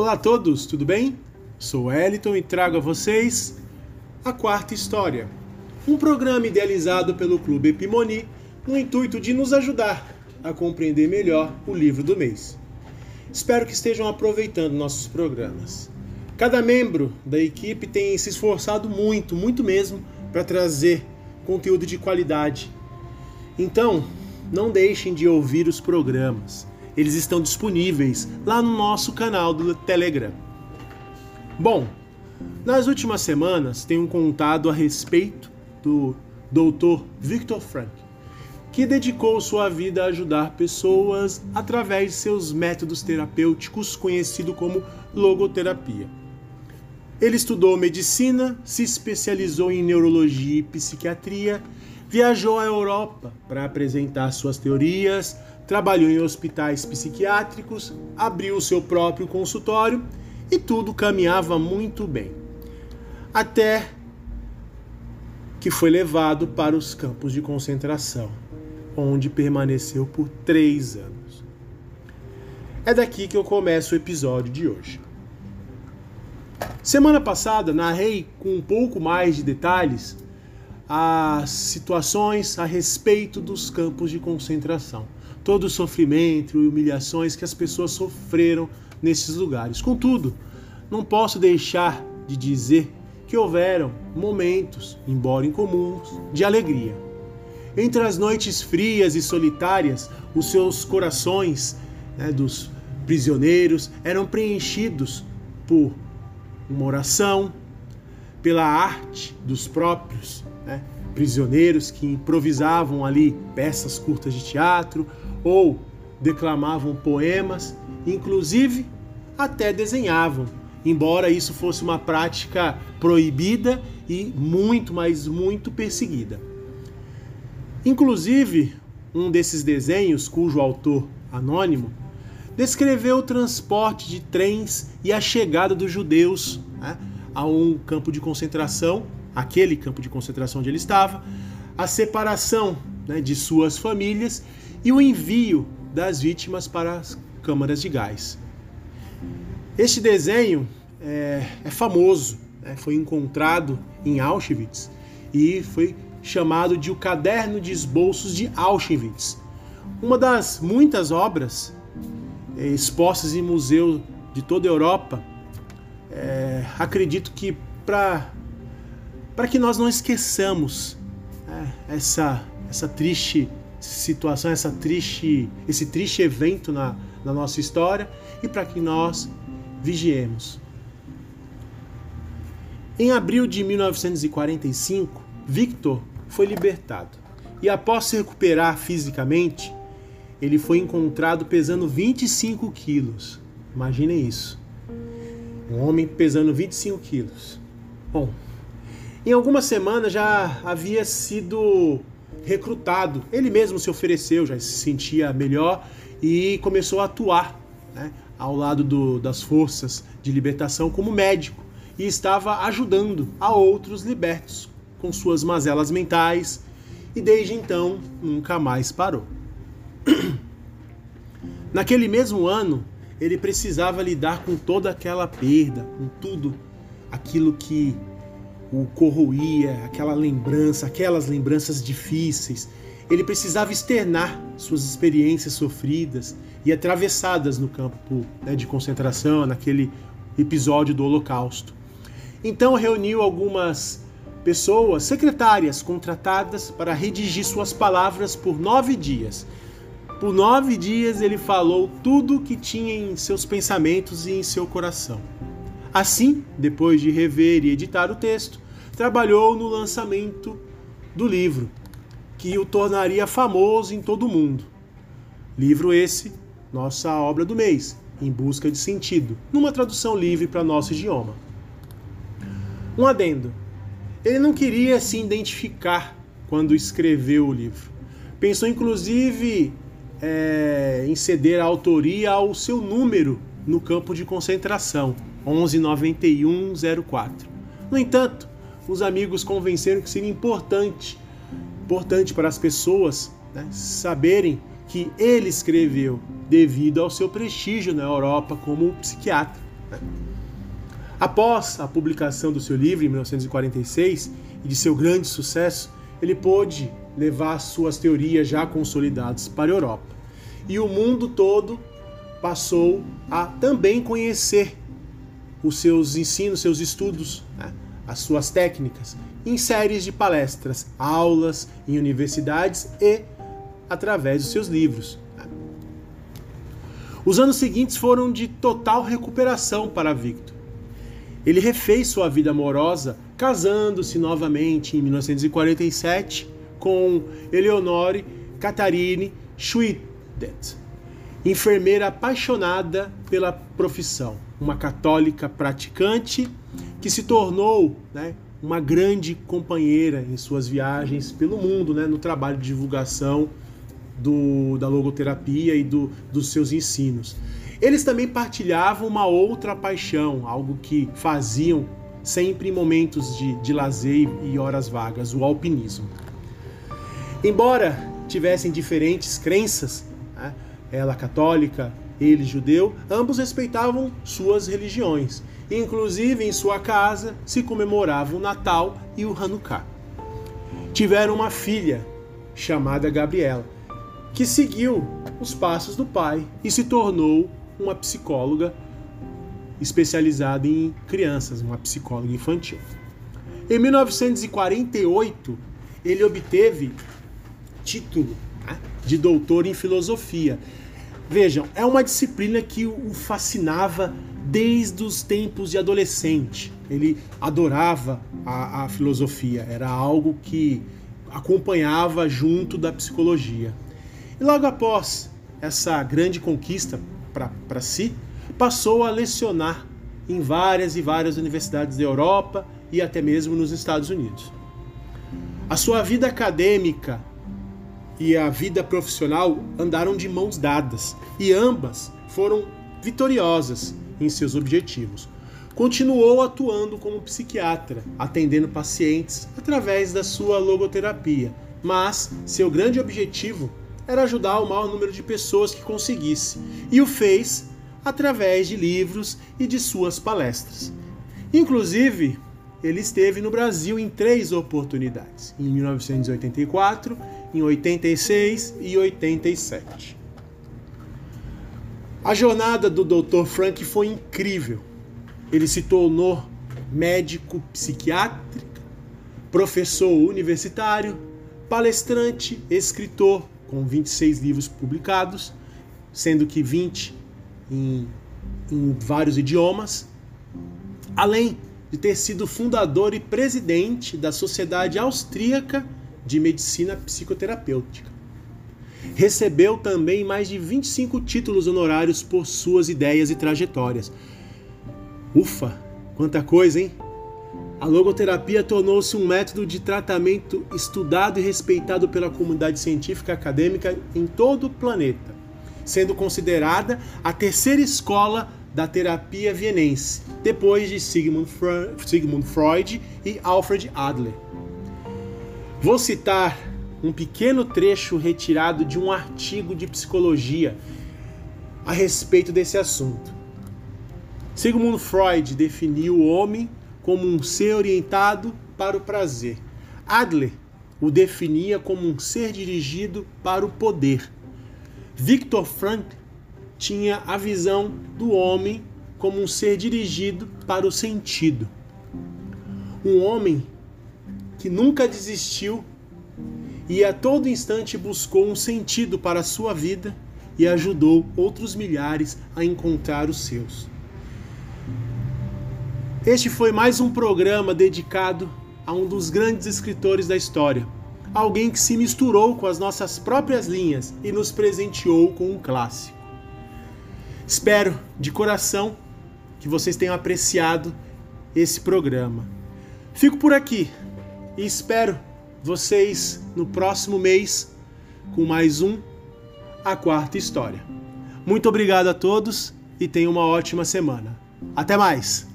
Olá a todos, tudo bem? Sou Eliton e trago a vocês a quarta história, um programa idealizado pelo Clube Epimoni no intuito de nos ajudar a compreender melhor o livro do mês. Espero que estejam aproveitando nossos programas. Cada membro da equipe tem se esforçado muito, muito mesmo, para trazer conteúdo de qualidade. Então, não deixem de ouvir os programas. Eles estão disponíveis lá no nosso canal do Telegram. Bom, nas últimas semanas tenho contado a respeito do Dr. Viktor Frank, que dedicou sua vida a ajudar pessoas através de seus métodos terapêuticos, conhecido como logoterapia. Ele estudou medicina, se especializou em neurologia e psiquiatria, viajou à Europa para apresentar suas teorias, trabalhou em hospitais psiquiátricos, abriu seu próprio consultório e tudo caminhava muito bem. Até que foi levado para os campos de concentração, onde permaneceu por três anos. É daqui que eu começo o episódio de hoje. Semana passada narrei com um pouco mais de detalhes as situações a respeito dos campos de concentração todo o sofrimento e humilhações que as pessoas sofreram nesses lugares. Contudo, não posso deixar de dizer que houveram momentos, embora incomuns, de alegria. Entre as noites frias e solitárias, os seus corações né, dos prisioneiros eram preenchidos por uma oração, pela arte dos próprios né, prisioneiros que improvisavam ali peças curtas de teatro ou declamavam poemas, inclusive até desenhavam, embora isso fosse uma prática proibida e muito, mas muito perseguida. Inclusive, um desses desenhos, cujo autor anônimo, descreveu o transporte de trens e a chegada dos judeus né, a um campo de concentração, aquele campo de concentração onde ele estava, a separação né, de suas famílias e o envio das vítimas para as câmaras de gás. Este desenho é, é famoso, né? foi encontrado em Auschwitz e foi chamado de O Caderno de Esboços de Auschwitz, uma das muitas obras é, expostas em museus de toda a Europa. É, acredito que para para que nós não esqueçamos né, essa essa triste situação, essa triste, esse triste evento na, na nossa história e para que nós vigiemos. Em abril de 1945, Victor foi libertado e, após se recuperar fisicamente, ele foi encontrado pesando 25 quilos. Imaginem isso. Um homem pesando 25 quilos. Bom, em algumas semanas já havia sido recrutado. Ele mesmo se ofereceu, já se sentia melhor e começou a atuar né, ao lado do, das forças de libertação como médico e estava ajudando a outros libertos com suas mazelas mentais e desde então nunca mais parou. Naquele mesmo ano, ele precisava lidar com toda aquela perda, com tudo aquilo que o corroía, aquela lembrança, aquelas lembranças difíceis. Ele precisava externar suas experiências sofridas e atravessadas no campo né, de concentração, naquele episódio do Holocausto. Então reuniu algumas pessoas, secretárias contratadas para redigir suas palavras por nove dias. Por nove dias ele falou tudo o que tinha em seus pensamentos e em seu coração. Assim, depois de rever e editar o texto, trabalhou no lançamento do livro, que o tornaria famoso em todo o mundo. Livro esse, nossa obra do mês, Em Busca de Sentido, numa tradução livre para nosso idioma. Um adendo. Ele não queria se identificar quando escreveu o livro. Pensou inclusive é, em ceder a autoria ao seu número no campo de concentração, 119104. No entanto, os amigos convenceram que seria importante, importante para as pessoas né, saberem que ele escreveu devido ao seu prestígio na Europa como psiquiatra. Após a publicação do seu livro em 1946 e de seu grande sucesso, ele pôde levar suas teorias já consolidadas para a Europa. E o mundo todo passou a também conhecer os seus ensinos, seus estudos, né? as suas técnicas, em séries de palestras, aulas em universidades e através dos seus livros. Né? Os anos seguintes foram de total recuperação para Victor. Ele refez sua vida amorosa, casando-se novamente em 1947 com Eleonore Catharine Schwittet, enfermeira apaixonada pela profissão, uma católica praticante que se tornou né, uma grande companheira em suas viagens pelo mundo, né, no trabalho de divulgação do, da logoterapia e do, dos seus ensinos. Eles também partilhavam uma outra paixão, algo que faziam sempre em momentos de, de lazer e horas vagas, o alpinismo. Embora tivessem diferentes crenças, né, ela católica, ele judeu, ambos respeitavam suas religiões. Inclusive em sua casa se comemorava o Natal e o Hanukkah. Tiveram uma filha chamada Gabriela, que seguiu os passos do pai e se tornou uma psicóloga especializada em crianças, uma psicóloga infantil. Em 1948, ele obteve título né, de doutor em filosofia. Vejam, é uma disciplina que o fascinava desde os tempos de adolescente. Ele adorava a, a filosofia, era algo que acompanhava junto da psicologia. E logo após essa grande conquista para si, passou a lecionar em várias e várias universidades da Europa e até mesmo nos Estados Unidos. A sua vida acadêmica e a vida profissional andaram de mãos dadas e ambas foram vitoriosas em seus objetivos. Continuou atuando como psiquiatra, atendendo pacientes através da sua logoterapia, mas seu grande objetivo era ajudar o maior número de pessoas que conseguisse, e o fez através de livros e de suas palestras. Inclusive, ele esteve no Brasil em três oportunidades: em 1984, em 86 e 87. A jornada do Dr. Frank foi incrível. Ele se tornou médico psiquiátrico, professor universitário, palestrante, escritor, com 26 livros publicados, sendo que 20 em, em vários idiomas, além de ter sido fundador e presidente da Sociedade Austríaca de Medicina Psicoterapêutica. Recebeu também mais de 25 títulos honorários por suas ideias e trajetórias. Ufa, quanta coisa, hein? A logoterapia tornou-se um método de tratamento estudado e respeitado pela comunidade científica acadêmica em todo o planeta sendo considerada a terceira escola da terapia vienense, depois de Sigmund Freud e Alfred Adler. Vou citar um pequeno trecho retirado de um artigo de psicologia a respeito desse assunto. Sigmund Freud definiu o homem como um ser orientado para o prazer. Adler o definia como um ser dirigido para o poder. Victor Frank tinha a visão do homem como um ser dirigido para o sentido. Um homem que nunca desistiu e a todo instante buscou um sentido para a sua vida e ajudou outros milhares a encontrar os seus. Este foi mais um programa dedicado a um dos grandes escritores da história alguém que se misturou com as nossas próprias linhas e nos presenteou com um clássico. Espero de coração que vocês tenham apreciado esse programa. Fico por aqui e espero vocês no próximo mês com mais um A Quarta História. Muito obrigado a todos e tenham uma ótima semana. Até mais!